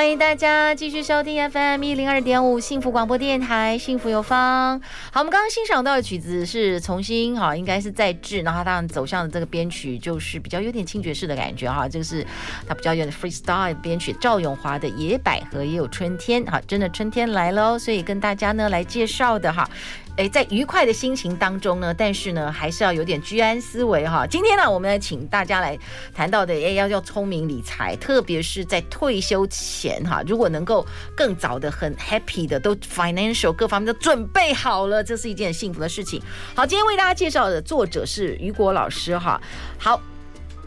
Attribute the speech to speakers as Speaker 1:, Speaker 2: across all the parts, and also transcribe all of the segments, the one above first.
Speaker 1: 欢迎大家继续收听 FM 一零二点五幸福广播电台，幸福有方。好，我们刚刚欣赏到的曲子是重新哈，应该是再制，然后它当然走向的这个编曲就是比较有点轻爵士的感觉哈，这个是它比较有点 freestyle 编曲。赵咏华的《野百合也有春天》哈，真的春天来喽，所以跟大家呢来介绍的哈。诶，在愉快的心情当中呢，但是呢，还是要有点居安思危哈。今天呢，我们来请大家来谈到的，诶，要要聪明理财，特别是在退休前哈，如果能够更早的、很 happy 的，都 financial 各方面都准备好了，这是一件幸福的事情。好，今天为大家介绍的作者是雨果老师哈。好，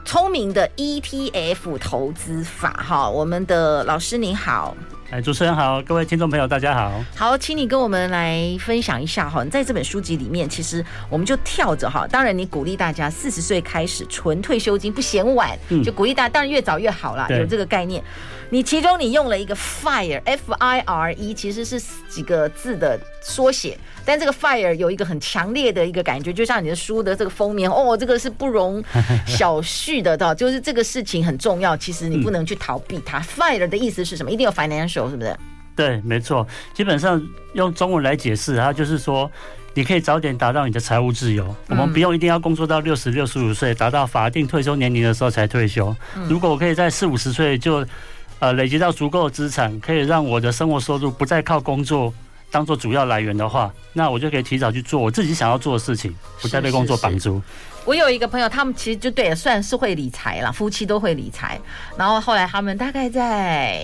Speaker 1: 聪明的 ETF 投资法哈，我们的老师您好。
Speaker 2: 哎，主持人好，各位听众朋友，大家好。
Speaker 1: 好，请你跟我们来分享一下哈，在这本书籍里面，其实我们就跳着哈，当然你鼓励大家四十岁开始存退休金不嫌晚，就鼓励大家，当然越早越好啦，有这个概念。你其中你用了一个 fire，f i r e，其实是几个字的缩写。但这个 fire 有一个很强烈的一个感觉，就像你的书的这个封面哦，这个是不容小觑的，到就是这个事情很重要，其实你不能去逃避它。嗯、fire 的意思是什么？一定有 financial 是不是？
Speaker 2: 对，没错。基本上用中文来解释，它就是说你可以早点达到你的财务自由。嗯、我们不用一定要工作到六十六十五岁，达到法定退休年龄的时候才退休。嗯、如果我可以在四五十岁就呃累积到足够的资产，可以让我的生活收入不再靠工作当做主要来源的话，那我就可以提早去做我自己想要做的事情，不再被工作绑住。
Speaker 1: 我有一个朋友，他们其实就对，算是会理财啦，夫妻都会理财。然后后来他们大概在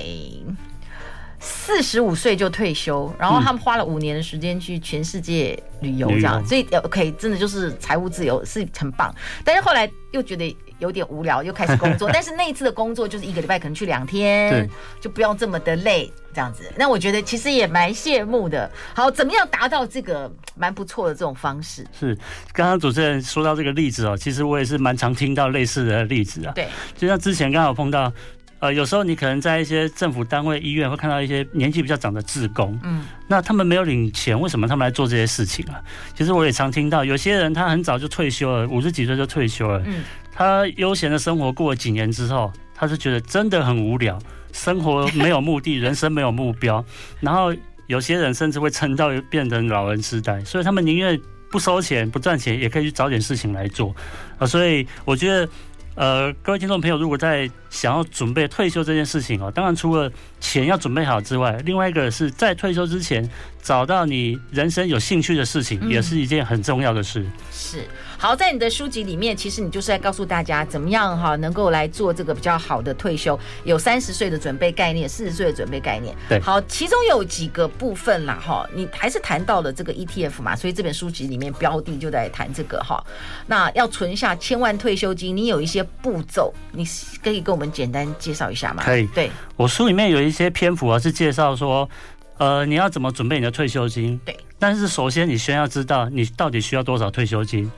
Speaker 1: 四十五岁就退休，然后他们花了五年的时间去全世界旅游，这样，所以 OK，真的就是财务自由是很棒。但是后来又觉得。有点无聊，又开始工作。但是那一次的工作就是一个礼拜可能去两天，就不用这么的累，这样子。那我觉得其实也蛮羡慕的。好，怎么样达到这个蛮不错的这种方式？
Speaker 2: 是刚刚主持人说到这个例子哦，其实我也是蛮常听到类似的例子啊。
Speaker 1: 对，
Speaker 2: 就像之前刚好碰到，呃，有时候你可能在一些政府单位、医院会看到一些年纪比较长的职工，嗯，那他们没有领钱，为什么他们来做这些事情啊？其实我也常听到，有些人他很早就退休了，五十几岁就退休了，嗯。他悠闲的生活过了几年之后，他是觉得真的很无聊，生活没有目的，人生没有目标。然后有些人甚至会撑到变成老人痴呆，所以他们宁愿不收钱、不赚钱，也可以去找点事情来做啊。所以我觉得，呃，各位听众朋友，如果在想要准备退休这件事情哦，当然除了钱要准备好之外，另外一个是在退休之前找到你人生有兴趣的事情，也是一件很重要的事。
Speaker 1: 是。好，在你的书籍里面，其实你就是在告诉大家怎么样哈，能够来做这个比较好的退休，有三十岁的准备概念，四十岁的准备概念。
Speaker 2: 对，
Speaker 1: 好，其中有几个部分啦哈，你还是谈到了这个 ETF 嘛，所以这本书籍里面标的就在谈这个哈。那要存下千万退休金，你有一些步骤，你可以跟我们简单介绍一下吗？
Speaker 2: 可以，
Speaker 1: 对，
Speaker 2: 我书里面有一些篇幅啊，是介绍说，呃，你要怎么准备你的退休金？
Speaker 1: 对，
Speaker 2: 但是首先你先要知道你到底需要多少退休金。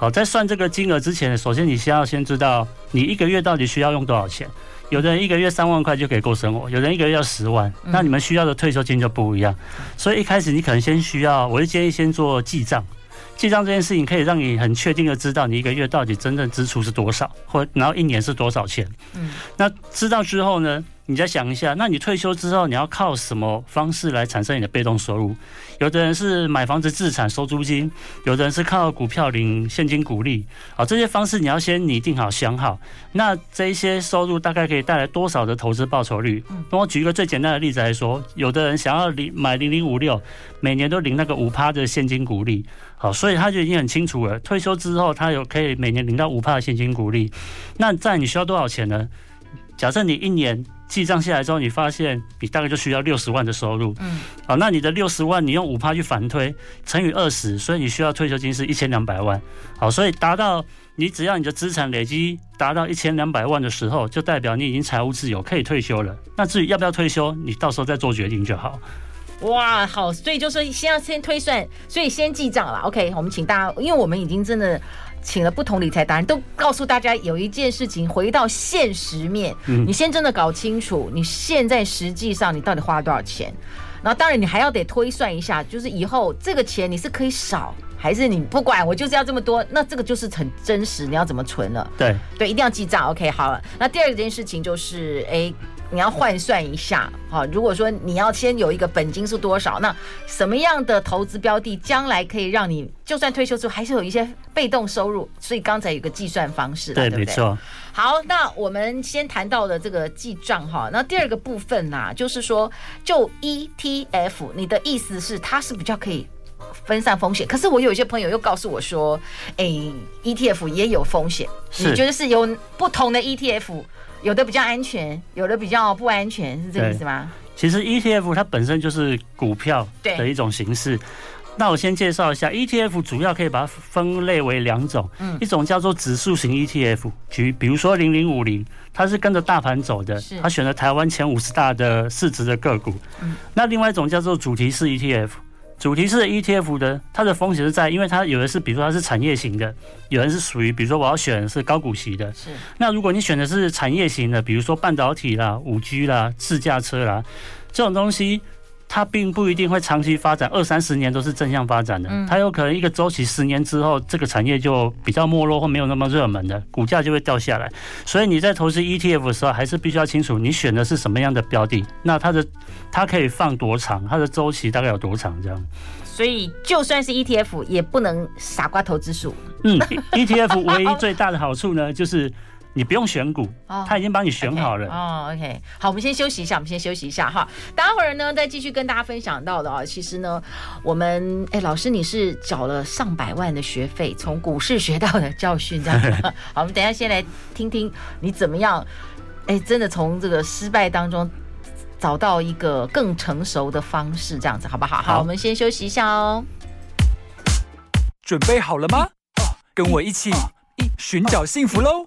Speaker 2: 好，在算这个金额之前，首先你先要先知道你一个月到底需要用多少钱。有的人一个月三万块就可以够生活，有人一个月要十万，那你们需要的退休金就不一样。所以一开始你可能先需要，我就建议先做记账。记账这件事情可以让你很确定的知道你一个月到底真正支出是多少，或然后一年是多少钱。嗯，那知道之后呢？你再想一下，那你退休之后你要靠什么方式来产生你的被动收入？有的人是买房子自产收租金，有的人是靠股票领现金股利。好，这些方式你要先拟定好、想好。那这一些收入大概可以带来多少的投资报酬率？那我举一个最简单的例子来说，有的人想要领买零零五六，每年都领那个五趴的现金股利。好，所以他就已经很清楚了，退休之后他有可以每年领到五趴的现金股利。那在你需要多少钱呢？假设你一年记账下来之后，你发现你大概就需要六十万的收入。嗯，好，那你的六十万，你用五趴去反推，乘以二十，所以你需要退休金是一千两百万。好，所以达到你只要你的资产累积达到一千两百万的时候，就代表你已经财务自由，可以退休了。那至于要不要退休，你到时候再做决定就好。
Speaker 1: 哇，好，所以就说先要先推算，所以先记账了。OK，我们请大家，因为我们已经真的。请了不同理财达人，都告诉大家有一件事情，回到现实面，你先真的搞清楚，你现在实际上你到底花了多少钱，然后当然你还要得推算一下，就是以后这个钱你是可以少，还是你不管我就是要这么多，那这个就是很真实，你要怎么存了？对对，一定要记账。OK，好了，那第二件事情就是，哎。你要换算一下，好，如果说你要先有一个本金是多少，那什么样的投资标的将来可以让你就算退休之后还是有一些被动收入？所以刚才有个计算方式，对，对不对？没错。好，那我们先谈到了这个记账哈，那第二个部分呢，就是说就 ETF，你的意思是它是比较可以分散风险？可是我有一些朋友又告诉我说，哎，ETF 也有风险，你觉得是有不同的 ETF？有的比较安全，有的比较不安全，是这个意思吗？
Speaker 2: 其实 ETF 它本身就是股票的一种形式。那我先介绍一下 ETF，主要可以把它分类为两种，嗯，一种叫做指数型 ETF，举比如说零零五零，它是跟着大盘走的，它选了台湾前五十大的市值的个股。嗯，那另外一种叫做主题式 ETF。主题式的 ETF 的，它的风险是在，因为它有的是，比如说它是产业型的，有人是属于，比如说我要选的是高股息的。是。那如果你选的是产业型的，比如说半导体啦、五 G 啦、自驾车啦，这种东西，它并不一定会长期发展，二三十年都是正向发展的。它有可能一个周期十年之后，这个产业就比较没落或没有那么热门的，股价就会掉下来。所以你在投资 ETF 的时候，还是必须要清楚你选的是什么样的标的，那它的。它可以放多长？它的周期大概有多长？这样，
Speaker 1: 所以就算是 ETF 也不能傻瓜投资数。
Speaker 2: 嗯，ETF 唯一最大的好处呢，就是你不用选股，他已经帮你选好了。
Speaker 1: 哦，OK，好，我们先休息一下，我们先休息一下哈。待会儿呢，再继续跟大家分享到的啊，其实呢，我们哎，老师你是缴了上百万的学费，从股市学到的教训这样子。好，我们等一下先来听听你怎么样，哎，真的从这个失败当中。找到一个更成熟的方式，这样子好不好？好，我们先休息一下哦。
Speaker 3: 准备好了吗？跟我一起寻找幸福喽！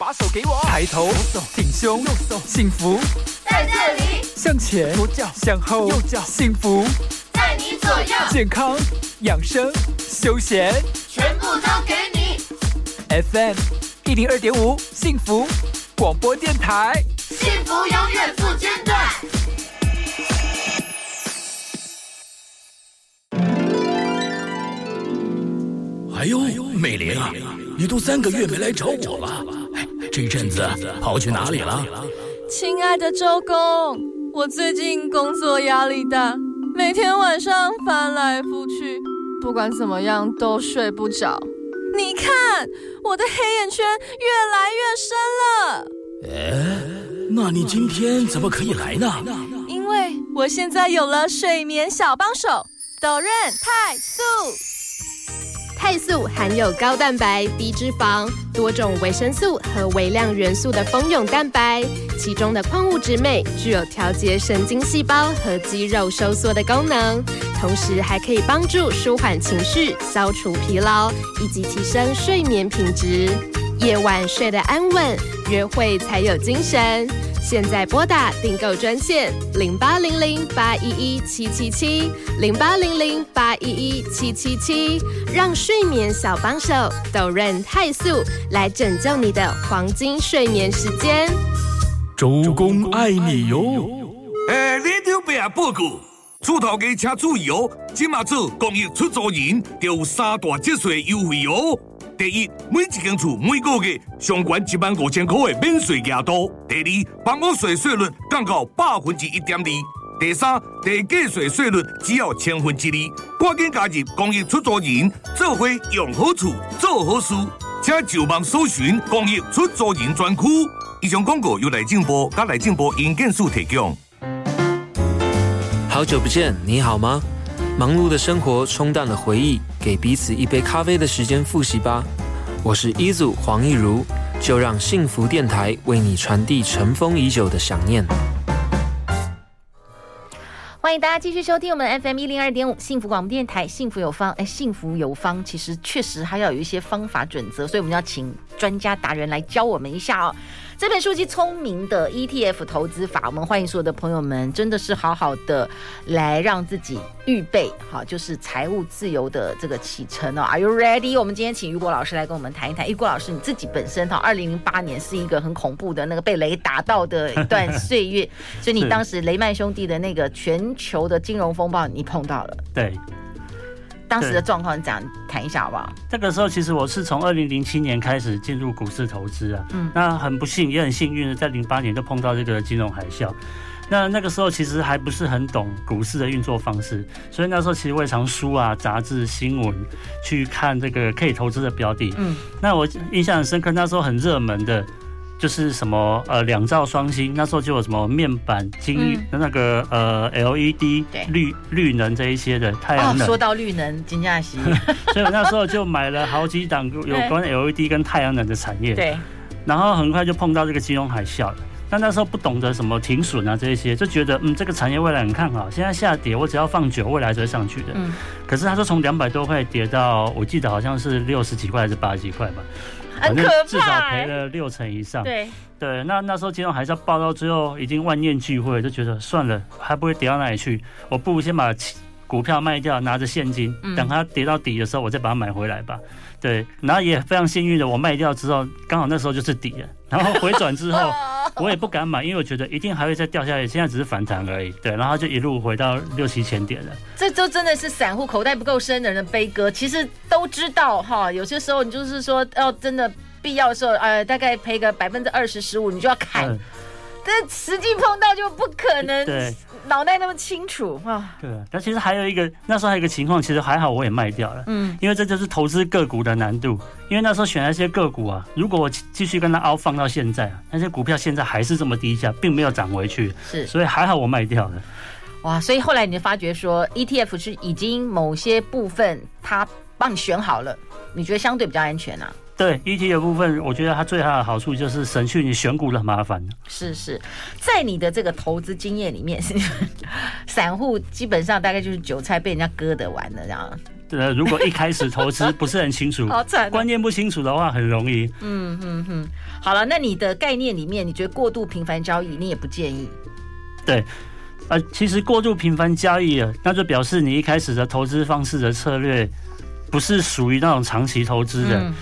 Speaker 3: 把手给我，抬头。挺胸，幸福。在这里。向前，左脚向后，右脚幸福。在你左右。健康、养生、休闲，全部都给你。FM 一零二点五，幸福。广播电台。幸福永远不间断。
Speaker 4: 哎呦，美玲啊，你都三个月没来找我了，这阵子跑去哪里了？
Speaker 5: 亲爱的周公，我最近工作压力大，每天晚上翻来覆去，不管怎么样都睡不着。你看，我的黑眼圈越来越深了。
Speaker 4: 哎。那你今天怎么可以来呢？
Speaker 5: 因为我现在有了睡眠小帮手，DOREEN 泰素。肽素含有高蛋白、低脂肪、多种维生素和微量元素的蜂蛹蛋白，其中的矿物质镁具有调节神经细胞和肌肉收缩的功能，同时还可以帮助舒缓情绪、消除疲劳以及提升睡眠品质。夜晚睡得安稳，约会才有精神。现在拨打订购专线零八零零八一一七七七零八零零八一一七七七，让睡眠小帮手 DOREEN 泰素来拯救你的黄金睡眠时间。
Speaker 4: 周公爱你哟！哎，你条白报告，出头家请注意哦，今马做公益出租人，就有三大节税优惠哦。第一，每一间厝每个月上悬一万五千块的免税额度；第二，房屋税税率降到百分之一点二；第三，地价税税率只要千分之二。赶紧加入公益出租人，做伙用好处做好事，请就网搜寻公益出租人专区。以上广告由内政部加内政部营建署提供。
Speaker 6: 好久不见，你好吗？忙碌的生活冲淡了回忆，给彼此一杯咖啡的时间复习吧。我是一组黄义如，就让幸福电台为你传递尘封已久的想念。
Speaker 1: 欢迎大家继续收听我们 FM 一零二点五幸福广播电台，幸福有方。哎，幸福有方，其实确实还要有一些方法准则，所以我们要请专家达人来教我们一下哦。这本书籍《聪明的 ETF 投资法》，我们欢迎所有的朋友们，真的是好好的来让自己预备好，就是财务自由的这个启程哦。Are you ready？我们今天请雨果老师来跟我们谈一谈。雨果老师，你自己本身哈，二零零八年是一个很恐怖的那个被雷打到的一段岁月，所以你当时雷曼兄弟的那个全球的金融风暴，你碰到了。
Speaker 2: 对。
Speaker 1: 当时的状况，讲谈一下好不好？
Speaker 2: 这个时候，其实我是从二零零七年开始进入股市投资啊。嗯，那很不幸，也很幸运的，在零八年就碰到这个金融海啸。那那个时候其实还不是很懂股市的运作方式，所以那时候其实我也常书啊、杂志、新闻去看这个可以投资的标的。嗯，那我印象很深刻，那时候很热门的。就是什么呃两兆双星，那时候就有什么面板、金那个呃 LED 绿绿能这一些的太阳能。
Speaker 1: 说到绿能，金价西，
Speaker 2: 所以我那时候就买了好几档有 关 LED 跟太阳能的产业。对。然后很快就碰到这个金融海啸了。但那时候不懂得什么停损啊这一些，就觉得嗯这个产业未来很看好。现在下跌，我只要放久，未来就会上去的。嗯。可是他说从两百多块跌到，我记得好像是六十几块还是八十几块吧。反正至少赔了六成以上。对对，那那时候金融还是要爆到最后，已经万念俱灰，就觉得算了，还不会跌到哪里去，我不如先把股票卖掉，拿着现金，等它跌到底的时候，我再把它买回来吧。对，然后也非常幸运的，我卖掉之后，刚好那时候就是底了，然后回转之后，我也不敢买，因为我觉得一定还会再掉下来，现在只是反弹而已。对，然后就一路回到六七千点了。
Speaker 1: 这就真的是散户口袋不够深的人的悲歌。其实都知道哈，有些时候你就是说要真的必要的时候，呃，大概赔个百分之二十十五，你就要砍。嗯但实际碰到就不可能，对，脑袋那么清楚啊。
Speaker 2: 对，但其实还有一个，那时候还有一个情况，其实还好，我也卖掉了。嗯，因为这就是投资个股的难度。因为那时候选那些个股啊，如果我继续跟它凹放到现在啊，那些股票现在还是这么低价，并没有涨回去。是，所以还好我卖掉了。
Speaker 1: 哇，所以后来你就发觉说，ETF 是已经某些部分它帮你选好了，你觉得相对比较安全啊？
Speaker 2: 对 ETF 的部分，我觉得它最大的好处就是省去你选股的麻烦。
Speaker 1: 是是，在你的这个投资经验里面，散户基本上大概就是韭菜被人家割得完了这样。
Speaker 2: 对，如果一开始投资不是很清楚，好惨，观念不清楚的话，很容易。
Speaker 1: 嗯嗯嗯。好了，那你的概念里面，你觉得过度频繁交易，你也不建议？
Speaker 2: 对，呃，其实过度频繁交易啊，那就表示你一开始的投资方式的策略不是属于那种长期投资的。嗯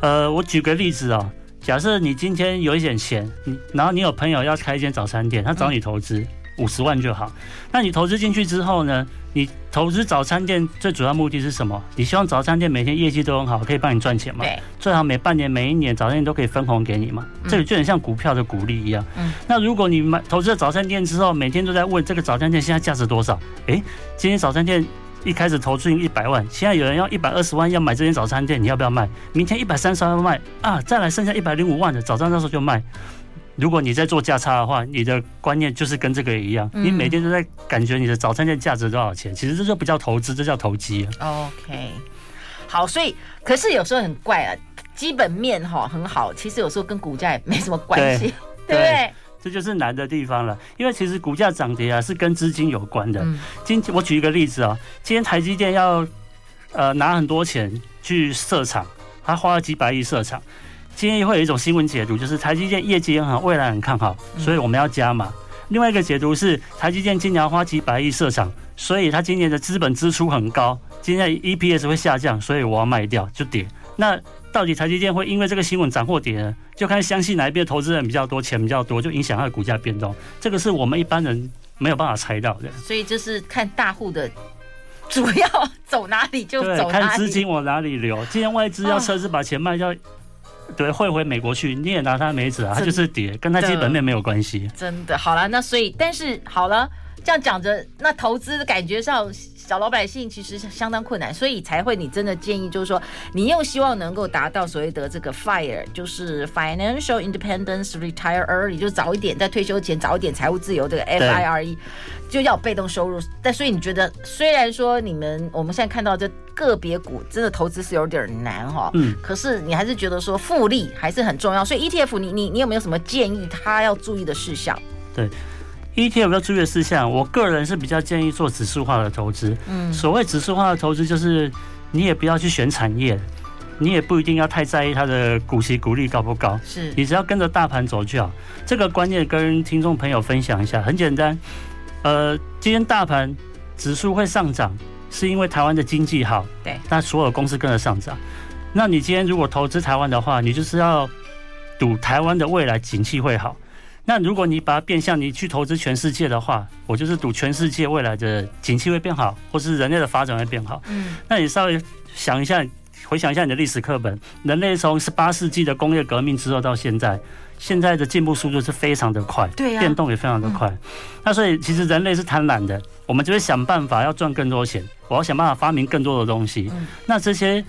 Speaker 2: 呃，我举个例子哦，假设你今天有一点钱，你然后你有朋友要开一间早餐店，他找你投资五十万就好。那你投资进去之后呢？你投资早餐店最主要目的是什么？你希望早餐店每天业绩都很好，可以帮你赚钱嘛？对，最好每半年、每一年早餐店都可以分红给你嘛。这个就很像股票的股利一样。嗯。那如果你买投资了早餐店之后，每天都在问这个早餐店现在价值多少？诶，今天早餐店。一开始投资一百万，现在有人要一百二十万要买这间早餐店，你要不要卖？明天一百三十万卖啊，再来剩下一百零五万的，早餐那时候就卖。如果你在做价差的话，你的观念就是跟这个一样，你每天都在感觉你的早餐店价值多少钱，其实这就不叫投资，这叫投机。
Speaker 1: OK，好，所以可是有时候很怪啊，基本面哈很好，其实有时候跟股价也没什么关系，对不对？
Speaker 2: 这就是难的地方了，因为其实股价涨跌啊是跟资金有关的。今天我举一个例子啊，今天台积电要呃拿很多钱去设厂，他花了几百亿设厂。今天会有一种新闻解读，就是台积电业绩很好，未来很看好，所以我们要加码。另外一个解读是台积电今年要花几百亿设厂，所以它今年的资本支出很高，今天 EPS 会下降，所以我要卖掉就跌。那到底台积电会因为这个新闻涨或跌呢？就看相信哪一边投资人比较多，钱比较多，就影响它的股价变动。这个是我们一般人没有办法猜到的。
Speaker 1: 所以就是看大户的主要走哪里就走哪里，
Speaker 2: 看资金往哪里流。今天外资要车子把钱卖掉，对，汇回美国去，你也拿它没辙啊，它就是跌，跟它基本面没有关系。
Speaker 1: 真的好了，那所以但是好了，这样讲着，那投资感觉上。小老百姓其实相当困难，所以才会你真的建议，就是说你又希望能够达到所谓的这个 FIRE，就是 Financial Independence Retire Early，就早一点在退休前早一点财务自由，这个 FIRE 就要被动收入。但所以你觉得，虽然说你们我们现在看到这个别股真的投资是有点难哈。
Speaker 2: 嗯，
Speaker 1: 可是你还是觉得说复利还是很重要，所以 ETF 你你你有没有什么建议他要注意的事项？
Speaker 2: 对，ETF 要注意的事项，我个人是比较建议做指数化的投资。嗯，所谓指数化的投资，就是你也不要去选产业。你也不一定要太在意它的股息股利高不高，
Speaker 1: 是
Speaker 2: 你只要跟着大盘走就好。这个观念跟听众朋友分享一下，很简单。呃，今天大盘指数会上涨，是因为台湾的经济好，
Speaker 1: 对，
Speaker 2: 那所有公司跟着上涨。那你今天如果投资台湾的话，你就是要赌台湾的未来景气会好。那如果你把它变相你去投资全世界的话，我就是赌全世界未来的景气会变好，或是人类的发展会变好。嗯，那你稍微想一下。回想一下你的历史课本，人类从十八世纪的工业革命之后到现在，现在的进步速度是非常的快，
Speaker 1: 对呀，
Speaker 2: 变动也非常的快。那所以其实人类是贪婪的，我们就会想办法要赚更多钱，我要想办法发明更多的东西。那这些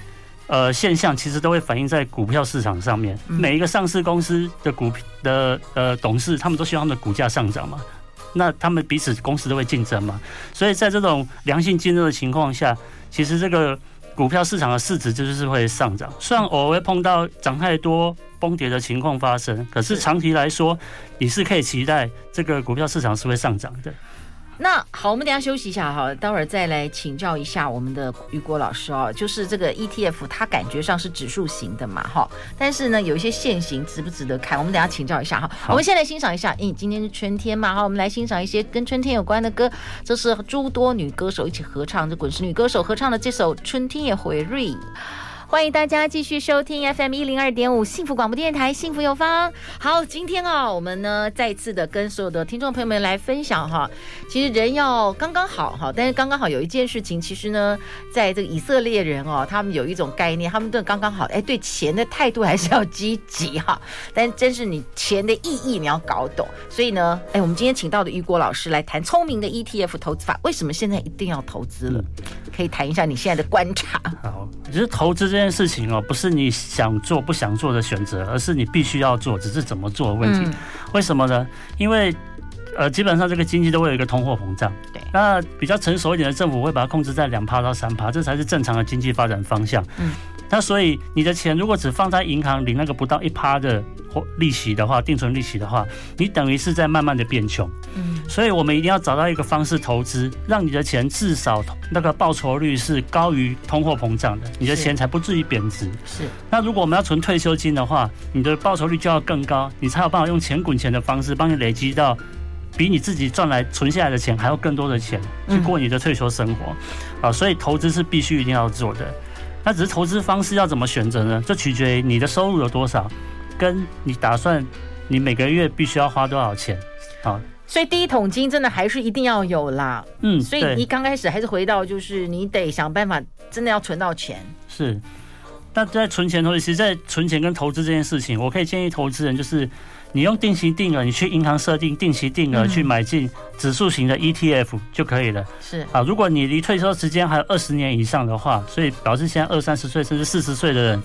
Speaker 2: 呃现象其实都会反映在股票市场上面，每一个上市公司的股的呃董事，他们都希望他们的股价上涨嘛，那他们彼此公司都会竞争嘛，所以在这种良性竞争的情况下，其实这个。股票市场的市值就是会上涨，虽然偶尔会碰到涨太多崩跌的情况发生，可是长期来说，你是可以期待这个股票市场是会上涨的。
Speaker 1: 那好，我们等下休息一下哈，待会儿再来请教一下我们的雨果老师哦。就是这个 ETF，它感觉上是指数型的嘛哈，但是呢，有一些线型值不值得看？我们等下请教一下哈。我们先来欣赏一下，因今天是春天嘛哈，我们来欣赏一些跟春天有关的歌。这是诸多女歌手一起合唱，这滚石女歌手合唱的这首《春天也回瑞》。欢迎大家继续收听 FM 一零二点五幸福广播电台，幸福有方。好，今天啊，我们呢再次的跟所有的听众朋友们来分享哈，其实人要刚刚好哈，但是刚刚好有一件事情，其实呢，在这个以色列人哦，他们有一种概念，他们对刚刚好，哎，对钱的态度还是要积极哈，但真是你钱的意义你要搞懂，所以呢，哎，我们今天请到的玉果老师来谈聪明的 ETF 投资法，为什么现在一定要投资了？可以谈一下你现在的观察。
Speaker 2: 好，其实投资这件事情哦，不是你想做不想做的选择，而是你必须要做，只是怎么做的问题。嗯、为什么呢？因为呃，基本上这个经济都会有一个通货膨胀。
Speaker 1: 对。
Speaker 2: 那比较成熟一点的政府会把它控制在两趴到三趴，这才是正常的经济发展方向。嗯。那所以你的钱如果只放在银行领那个不到一趴的或利息的话，定存利息的话，你等于是在慢慢的变穷。嗯，所以我们一定要找到一个方式投资，让你的钱至少那个报酬率是高于通货膨胀的，你的钱才不至于贬值。
Speaker 1: 是。
Speaker 2: 那如果我们要存退休金的话，你的报酬率就要更高，你才有办法用钱滚钱的方式帮你累积到比你自己赚来存下来的钱还要更多的钱去过你的退休生活。啊，所以投资是必须一定要做的。那只是投资方式要怎么选择呢？这取决于你的收入有多少，跟你打算你每个月必须要花多少钱好。
Speaker 1: 所以第一桶金真的还是一定要有啦。
Speaker 2: 嗯，
Speaker 1: 所以你刚开始还是回到就是你得想办法，真的要存到钱。
Speaker 2: 是。那在存钱同时，其实，在存钱跟投资这件事情，我可以建议投资人就是。你用定期定额，你去银行设定定期定额去买进指数型的 ETF 就可以了。
Speaker 1: 是
Speaker 2: 啊，如果你离退休时间还有二十年以上的话，所以表示现在二三十岁甚至四十岁的人，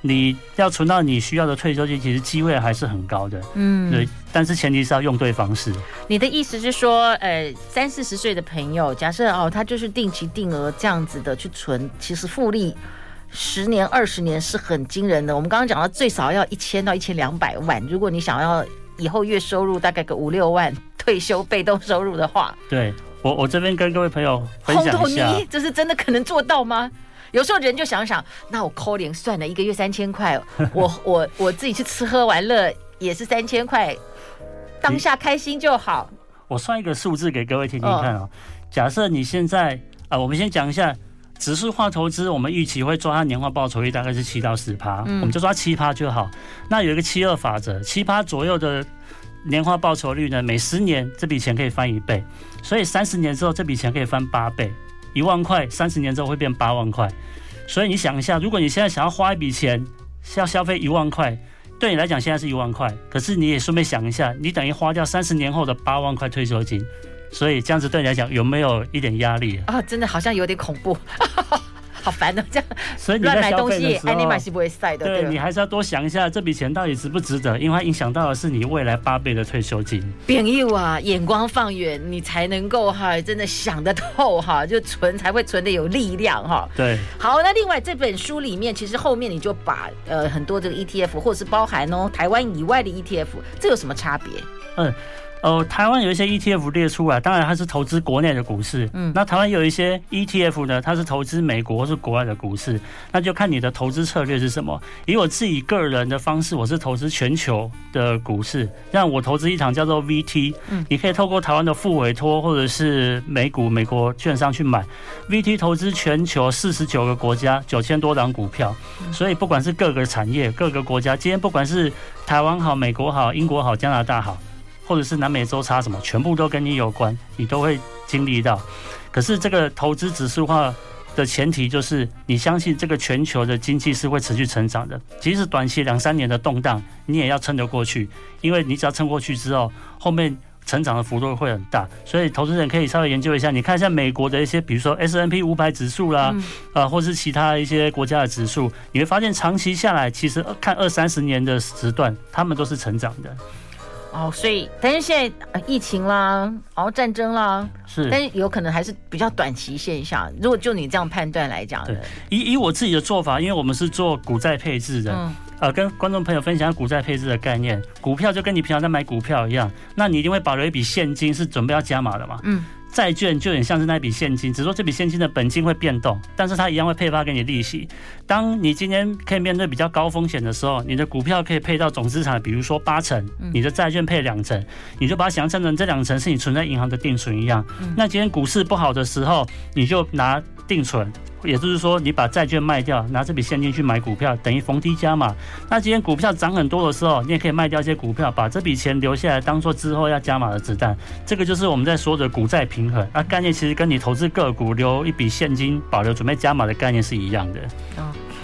Speaker 2: 你要存到你需要的退休金，其实机会还是很高的。嗯，对，但是前提是要用对方式。
Speaker 1: 你的意思是说，呃，三四十岁的朋友，假设哦，他就是定期定额这样子的去存，其实复利。十年、二十年是很惊人的。我们刚刚讲到，最少要一千到一千两百万。如果你想要以后月收入大概个五六万，退休被动收入的话，
Speaker 2: 对我，我这边跟各位朋友分享一下，
Speaker 1: 这是真的可能做到吗？有时候人就想想，那我扣零算了，一个月三千块，我我我自己去吃喝玩乐也是三千块，当下开心就好。
Speaker 2: 我算一个数字给各位听听看啊、哦。假设你现在啊、呃，我们先讲一下。指数化投资，我们预期会抓它年化报酬率大概是七到十趴，我们就抓七趴就好。那有一个七二法则，七趴左右的年化报酬率呢，每十年这笔钱可以翻一倍，所以三十年之后这笔钱可以翻八倍，一万块三十年之后会变八万块。所以你想一下，如果你现在想要花一笔钱，是要消费一万块，对你来讲现在是一万块，可是你也顺便想一下，你等于花掉三十年后的八万块退休金。所以这样子对你来讲有没有一点压力啊？
Speaker 1: 啊，真的好像有点恐怖。好烦的这样。
Speaker 2: 所以你在消费的时候，
Speaker 1: 你买是不会晒的。
Speaker 2: 对，你还是要多想一下这笔钱到底值不值得，因为它影响到的是你未来八倍的退休金。
Speaker 1: 朋友啊，眼光放远，你才能够哈，真的想得透哈，就存才会存的有力量哈。
Speaker 2: 对，
Speaker 1: 好，那另外这本书里面，其实后面你就把呃很多这个 ETF，或者是包含哦台湾以外的 ETF，这有什么差别？
Speaker 2: 嗯。哦，台湾有一些 ETF 列出来，当然它是投资国内的股市。嗯，那台湾有一些 ETF 呢，它是投资美国或是国外的股市，那就看你的投资策略是什么。以我自己个人的方式，我是投资全球的股市，像我投资一场叫做 VT，嗯，你可以透过台湾的副委托或者是美股美国券商去买 VT，投资全球四十九个国家九千多档股票，所以不管是各个产业、各个国家，今天不管是台湾好、美国好、英国好、加拿大好。或者是南美洲差什么，全部都跟你有关，你都会经历到。可是这个投资指数化的前提就是你相信这个全球的经济是会持续成长的，即使短期两三年的动荡，你也要撑得过去，因为你只要撑过去之后，后面成长的幅度会很大。所以投资人可以稍微研究一下，你看一下美国的一些，比如说 S N P 五百指数啦，啊，或是其他一些国家的指数，你会发现长期下来，其实看二三十年的时段，他们都是成长的。
Speaker 1: 哦，所以但是现在疫情啦，然后战争啦，
Speaker 2: 是，
Speaker 1: 但是有可能还是比较短期现象。如果就你这样判断来讲，
Speaker 2: 对，以以我自己的做法，因为我们是做股债配置的，嗯，呃，跟观众朋友分享股债配置的概念，股票就跟你平常在买股票一样，那你一定会保留一笔现金，是准备要加码的嘛，嗯。债券就有点像是那笔现金，只是说这笔现金的本金会变动，但是它一样会配发给你利息。当你今天可以面对比较高风险的时候，你的股票可以配到总资产，比如说八成，你的债券配两成，你就把它想象成这两成是你存在银行的定存一样。那今天股市不好的时候，你就拿定存。也就是说，你把债券卖掉，拿这笔现金去买股票，等于逢低加码。那今天股票涨很多的时候，你也可以卖掉一些股票，把这笔钱留下来，当做之后要加码的子弹。这个就是我们在说的股债平衡。啊概念其实跟你投资个股留一笔现金保留准备加码的概念是一样的。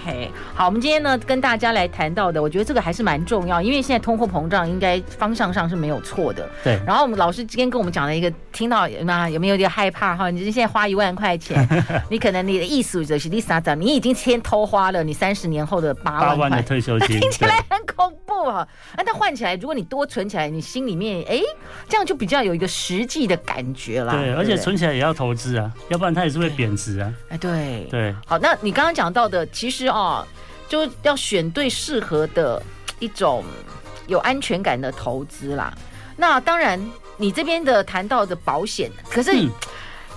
Speaker 1: OK，好，我们今天呢跟大家来谈到的，我觉得这个还是蛮重要，因为现在通货膨胀应该方向上是没有错的。
Speaker 2: 对。
Speaker 1: 然后我们老师今天跟我们讲了一个，听到那有没有点害怕哈？你现在花一万块钱，你可能你的意思就是你啥讲？你已经先偷花了你三十年后的八万块。
Speaker 2: 八万的退休金，
Speaker 1: 听起来很恐怖啊！哎，那换起来，如果你多存起来，你心里面哎，这样就比较有一个实际的感觉啦。
Speaker 2: 对，而且存起来也要投资啊，要不然它也是会贬值啊。
Speaker 1: 哎，对
Speaker 2: 对。
Speaker 1: 好，那你刚刚讲到的，其实哦，就要选对适合的一种有安全感的投资啦。那当然，你这边的谈到的保险，可是，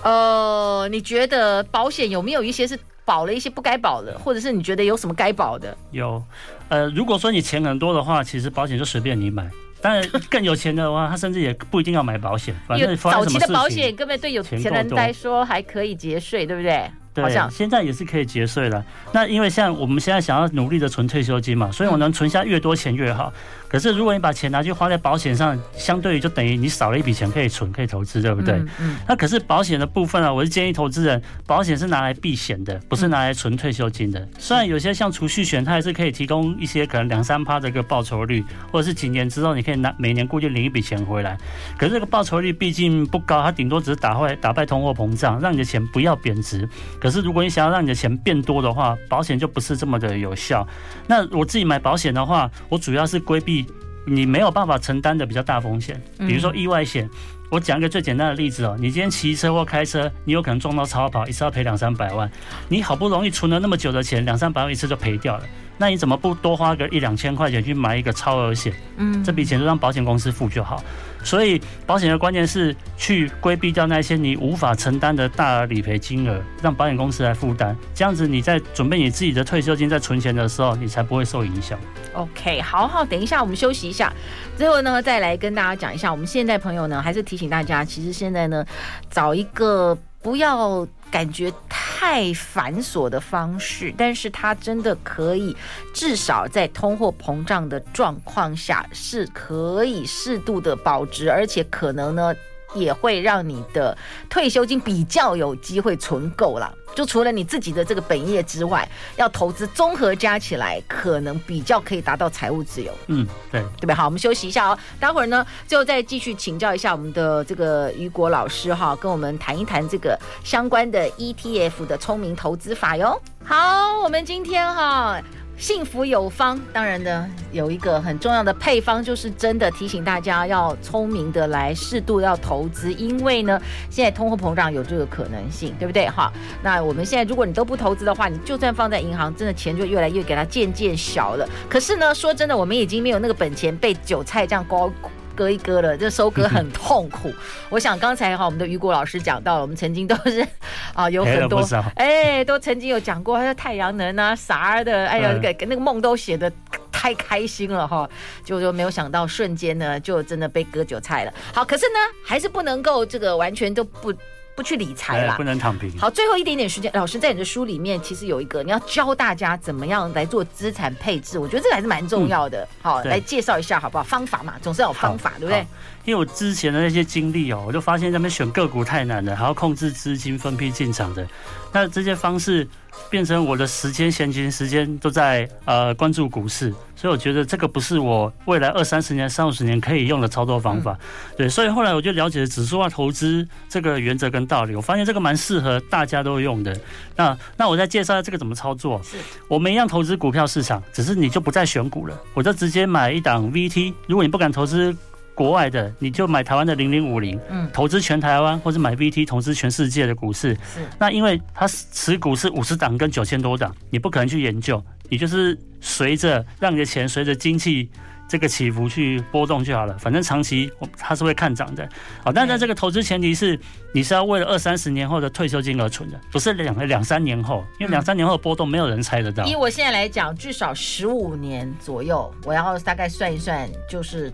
Speaker 1: 嗯、呃，你觉得保险有没有一些是保了一些不该保的，或者是你觉得有什么该保的？
Speaker 2: 有，呃，如果说你钱很多的话，其实保险就随便你买。当然，更有钱的话，他甚至也不一定要买保险。反正
Speaker 1: 早期的保险根本对有钱人来说还可以节税，对不对？
Speaker 2: 对，现在也是可以节税了。那因为像我们现在想要努力的存退休金嘛，所以我能存下越多钱越好。可是如果你把钱拿去花在保险上，相对于就等于你少了一笔钱可以存可以投资，对不对？嗯，嗯。那可是保险的部分啊，我是建议投资人，保险是拿来避险的，不是拿来存退休金的。虽然有些像储蓄险，它还是可以提供一些可能两三趴的一个报酬率，或者是几年之后你可以拿每年固定领一笔钱回来。可是这个报酬率毕竟不高，它顶多只是打坏打败通货膨胀，让你的钱不要贬值。可是如果你想要让你的钱变多的话，保险就不是这么的有效。那我自己买保险的话，我主要是规避你没有办法承担的比较大风险，比如说意外险。我讲一个最简单的例子哦，你今天骑车或开车，你有可能撞到超跑，一次要赔两三百万。你好不容易存了那么久的钱，两三百万一次就赔掉了。那你怎么不多花个一两千块钱去买一个超额险？嗯，这笔钱就让保险公司付就好。所以保险的关键是去规避掉那些你无法承担的大额理赔金额，让保险公司来负担。这样子你在准备你自己的退休金在存钱的时候，你才不会受影响。
Speaker 1: OK，好好，等一下我们休息一下，最后呢再来跟大家讲一下，我们现在朋友呢还是提醒大家，其实现在呢找一个不要感觉太繁琐的方式，但是它真的可以，至少在通货膨胀的状况下是可以适度的保值，而且可能呢也会让你的退休金比较有机会存够了。就除了你自己的这个本业之外，要投资综合加起来，可能比较可以达到财务自由。
Speaker 2: 嗯，对，
Speaker 1: 对吧？好，我们休息一下哦，待会儿呢，最后再继续请教一下我们的这个雨果老师哈，跟我们谈一谈这个相关的 ETF 的聪明投资法哟。好，我们今天哈。幸福有方，当然呢，有一个很重要的配方，就是真的提醒大家要聪明的来适度要投资，因为呢，现在通货膨胀有这个可能性，对不对？哈，那我们现在如果你都不投资的话，你就算放在银行，真的钱就越来越给它渐渐小了。可是呢，说真的，我们已经没有那个本钱被韭菜这样割割一割了，这收割很痛苦。我想刚才哈，我们的雨果老师讲到了，我们曾经都是。啊，有很多哎，都曾经有讲过，他说太阳能啊啥的，哎呀，那个那个梦都写的太开心了哈，就就没有想到瞬间呢，就真的被割韭菜了。好，可是呢，还是不能够这个完全都不。不去理财了，
Speaker 2: 不能躺平。
Speaker 1: 好，最后一点点时间，老师在你的书里面其实有一个，你要教大家怎么样来做资产配置，我觉得这个还是蛮重要的。嗯、好，来介绍一下好不好？方法嘛，总是要有方法，对不对？
Speaker 2: 因为我之前的那些经历哦，我就发现他们选个股太难了，还要控制资金分批进场的，那这些方式。变成我的时间闲情时间都在呃关注股市，所以我觉得这个不是我未来二三十年、三五十年可以用的操作方法。对，所以后来我就了解了指数化投资这个原则跟道理，我发现这个蛮适合大家都用的。那那我再介绍下这个怎么操作。是，我们一样投资股票市场，只是你就不再选股了，我就直接买一档 VT。如果你不敢投资。国外的你就买台湾的零零五零，嗯，投资全台湾，或者买 VT 投资全世界的股市。是，那因为它持股是五十档跟九千多档，你不可能去研究，你就是随着让你的钱随着经济这个起伏去波动就好了。反正长期它是会看涨的。好，但在这个投资前提是你是要为了二三十年后的退休金而存的，不是两两三年后，因为两三年后的波动没有人猜得到。
Speaker 1: 以我现在来讲，至少十五年左右，我要大概算一算，就是。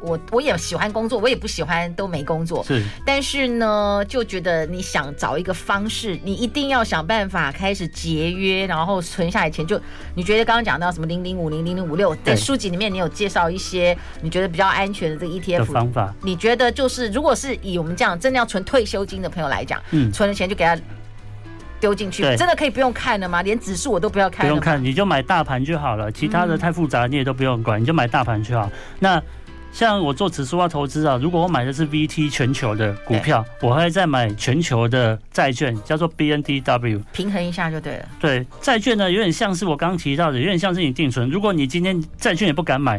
Speaker 1: 我我也喜欢工作，我也不喜欢都没工作。是，但是呢，就觉得你想找一个方式，你一定要想办法开始节约，然后存下来钱。就你觉得刚刚讲到什么零零五零、零零五六，在书籍里面你有介绍一些你觉得比较安全的这个 ETF
Speaker 2: 方法。
Speaker 1: 你觉得就是，如果是以我们这样真的要存退休金的朋友来讲，嗯，存了钱就给他丢进去，真的可以不用看了吗？连指数我都不要看，
Speaker 2: 不用看，你就买大盘就好了，其他的太复杂你也都不用管，你就买大盘就好。那像我做指数化投资啊，如果我买的是 VT 全球的股票，我还会再买全球的债券，叫做 BNDW，
Speaker 1: 平衡一下就对了。
Speaker 2: 对，债券呢有点像是我刚刚提到的，有点像是你定存。如果你今天债券也不敢买，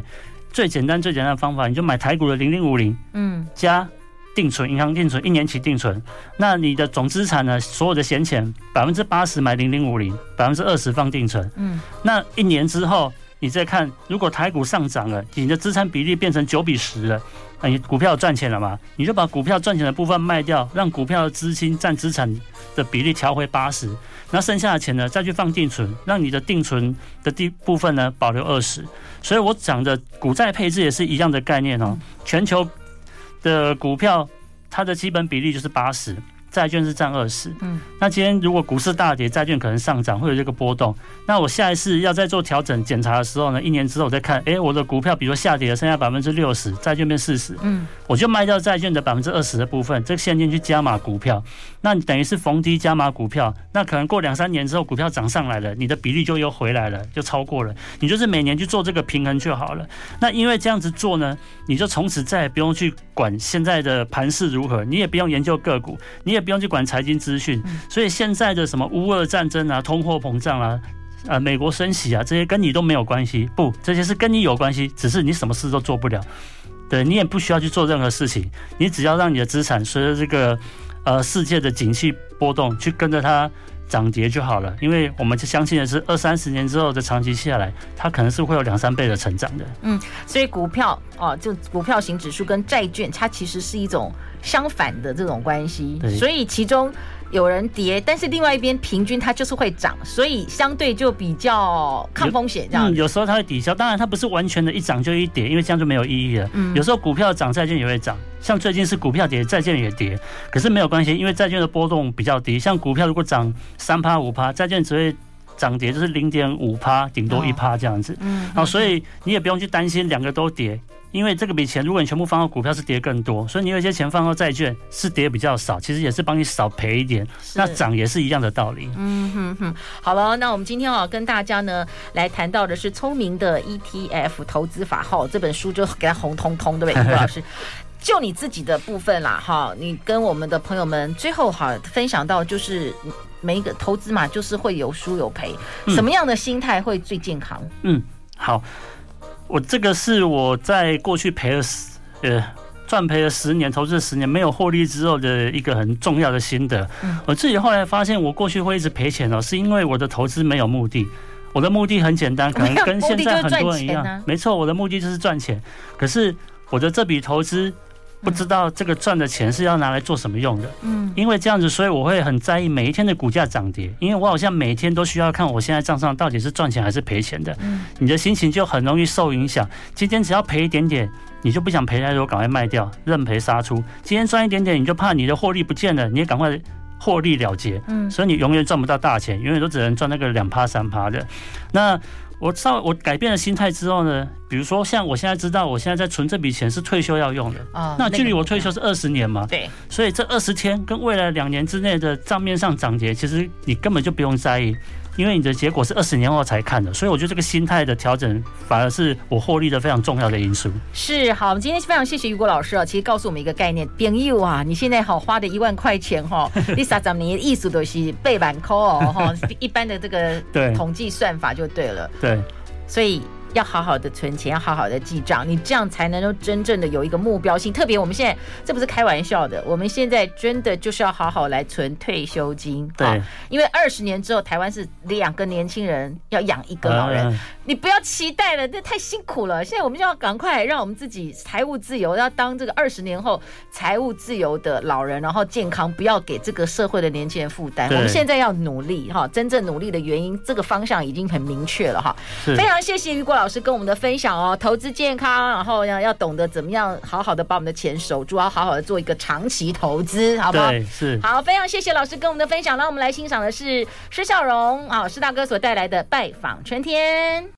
Speaker 2: 最简单最简单的方法，你就买台股的零零五零，嗯，加定存，银行定存，一年期定存。那你的总资产呢，所有的闲钱百分之八十买零零五零，百分之二十放定存，嗯，那一年之后。你再看，如果台股上涨了，你的资产比例变成九比十了，那你股票赚钱了嘛？你就把股票赚钱的部分卖掉，让股票的资金占资产的比例调回八十，那剩下的钱呢，再去放定存，让你的定存的第部分呢保留二十。所以我讲的股债配置也是一样的概念哦。全球的股票它的基本比例就是八十。债券是占二十，嗯，那今天如果股市大跌，债券可能上涨，会有这个波动。那我下一次要再做调整检查的时候呢，一年之后我再看，哎，我的股票比如说下跌了，剩下百分之六十，债券变四十，嗯，我就卖掉债券的百分之二十的部分，这个现金去加码股票，那你等于是逢低加码股票，那可能过两三年之后股票涨上来了，你的比例就又回来了，就超过了，你就是每年去做这个平衡就好了。那因为这样子做呢，你就从此再也不用去管现在的盘势如何，你也不用研究个股，你也不用去管财经资讯，所以现在的什么乌俄战争啊、通货膨胀啊、啊美国升息啊，这些跟你都没有关系。不，这些是跟你有关系，只是你什么事都做不了。对，你也不需要去做任何事情，你只要让你的资产随着这个呃世界的景气波动去跟着它。涨跌就好了，因为我们就相信的是二三十年之后的长期下来，它可能是会有两三倍的成长的。
Speaker 1: 嗯，所以股票哦，就股票型指数跟债券，它其实是一种相反的这种关系，所以其中。有人跌，但是另外一边平均它就是会涨，所以相对就比较抗风险这样。
Speaker 2: 嗯，有时候它会抵消，当然它不是完全的一涨就一跌，因为这样就没有意义了。嗯，有时候股票涨，债券也会涨，像最近是股票跌，债券也跌，可是没有关系，因为债券的波动比较低。像股票如果涨三趴五趴，债券只会涨跌就是零点五趴，顶多一趴这样子。嗯，然后所以你也不用去担心两个都跌。因为这个笔钱，如果你全部放到股票是跌更多，所以你有一些钱放到债券是跌比较少，其实也是帮你少赔一点。那涨也是一样的道理。
Speaker 1: 嗯哼哼，好了，那我们今天啊跟大家呢来谈到的是聪明的 ETF 投资法号这本书，就给它红彤彤，对不对，吴老师？就你自己的部分啦，哈，你跟我们的朋友们最后哈分享到，就是每一个投资嘛，就是会有输有赔，什么样的心态会最健康？
Speaker 2: 嗯，好。我这个是我在过去赔了十呃赚赔了十年，投资了十年没有获利之后的一个很重要的心得。我自己后来发现，我过去会一直赔钱哦，是因为我的投资没有目的。我的目的很简单，可能跟现在很多人一样，没错，我的目的就是赚钱。可是我的这笔投资。不知道这个赚的钱是要拿来做什么用的，嗯，因为这样子，所以我会很在意每一天的股价涨跌，因为我好像每天都需要看我现在账上到底是赚钱还是赔钱的，嗯，你的心情就很容易受影响。今天只要赔一点点，你就不想赔太多，赶快卖掉，认赔杀出。今天赚一点点，你就怕你的获利不见了，你也赶快获利了结，嗯，所以你永远赚不到大钱，永远都只能赚那个两趴三趴的，那。我稍我改变了心态之后呢，比如说像我现在知道，我现在在存这笔钱是退休要用的，啊，那距离我退休是二十年嘛，对，所以这二十天跟未来两年之内的账面上涨跌，其实你根本就不用在意。因为你的结果是二十年后才看的，所以我觉得这个心态的调整反而是我获利的非常重要的因素。
Speaker 1: 是好，我们今天非常谢谢雨果老师啊，其实告诉我们一个概念，朋友啊，你现在好花的一万块钱哈，你三十年意思都是背板扣哦哈，一般的这个统计算法就对了。
Speaker 2: 对，
Speaker 1: 所以。要好好的存钱，要好好的记账，你这样才能够真正的有一个目标性。特别我们现在这不是开玩笑的，我们现在真的就是要好好来存退休金。
Speaker 2: 对，
Speaker 1: 因为二十年之后，台湾是两个年轻人要养一个老人，你不要期待了，这太辛苦了。现在我们就要赶快让我们自己财务自由，要当这个二十年后财务自由的老人，然后健康，不要给这个社会的年轻人负担。我们现在要努力哈，真正努力的原因，这个方向已经很明确了哈。非常谢谢雨果老师。跟我们的分享哦，投资健康，然后要要懂得怎么样好好的把我们的钱守住，要好好的做一个长期投资，好不好？
Speaker 2: 是。
Speaker 1: 好，非常谢谢老师跟我们的分享。那我们来欣赏的是施孝荣啊，施大哥所带来的《拜访春天》。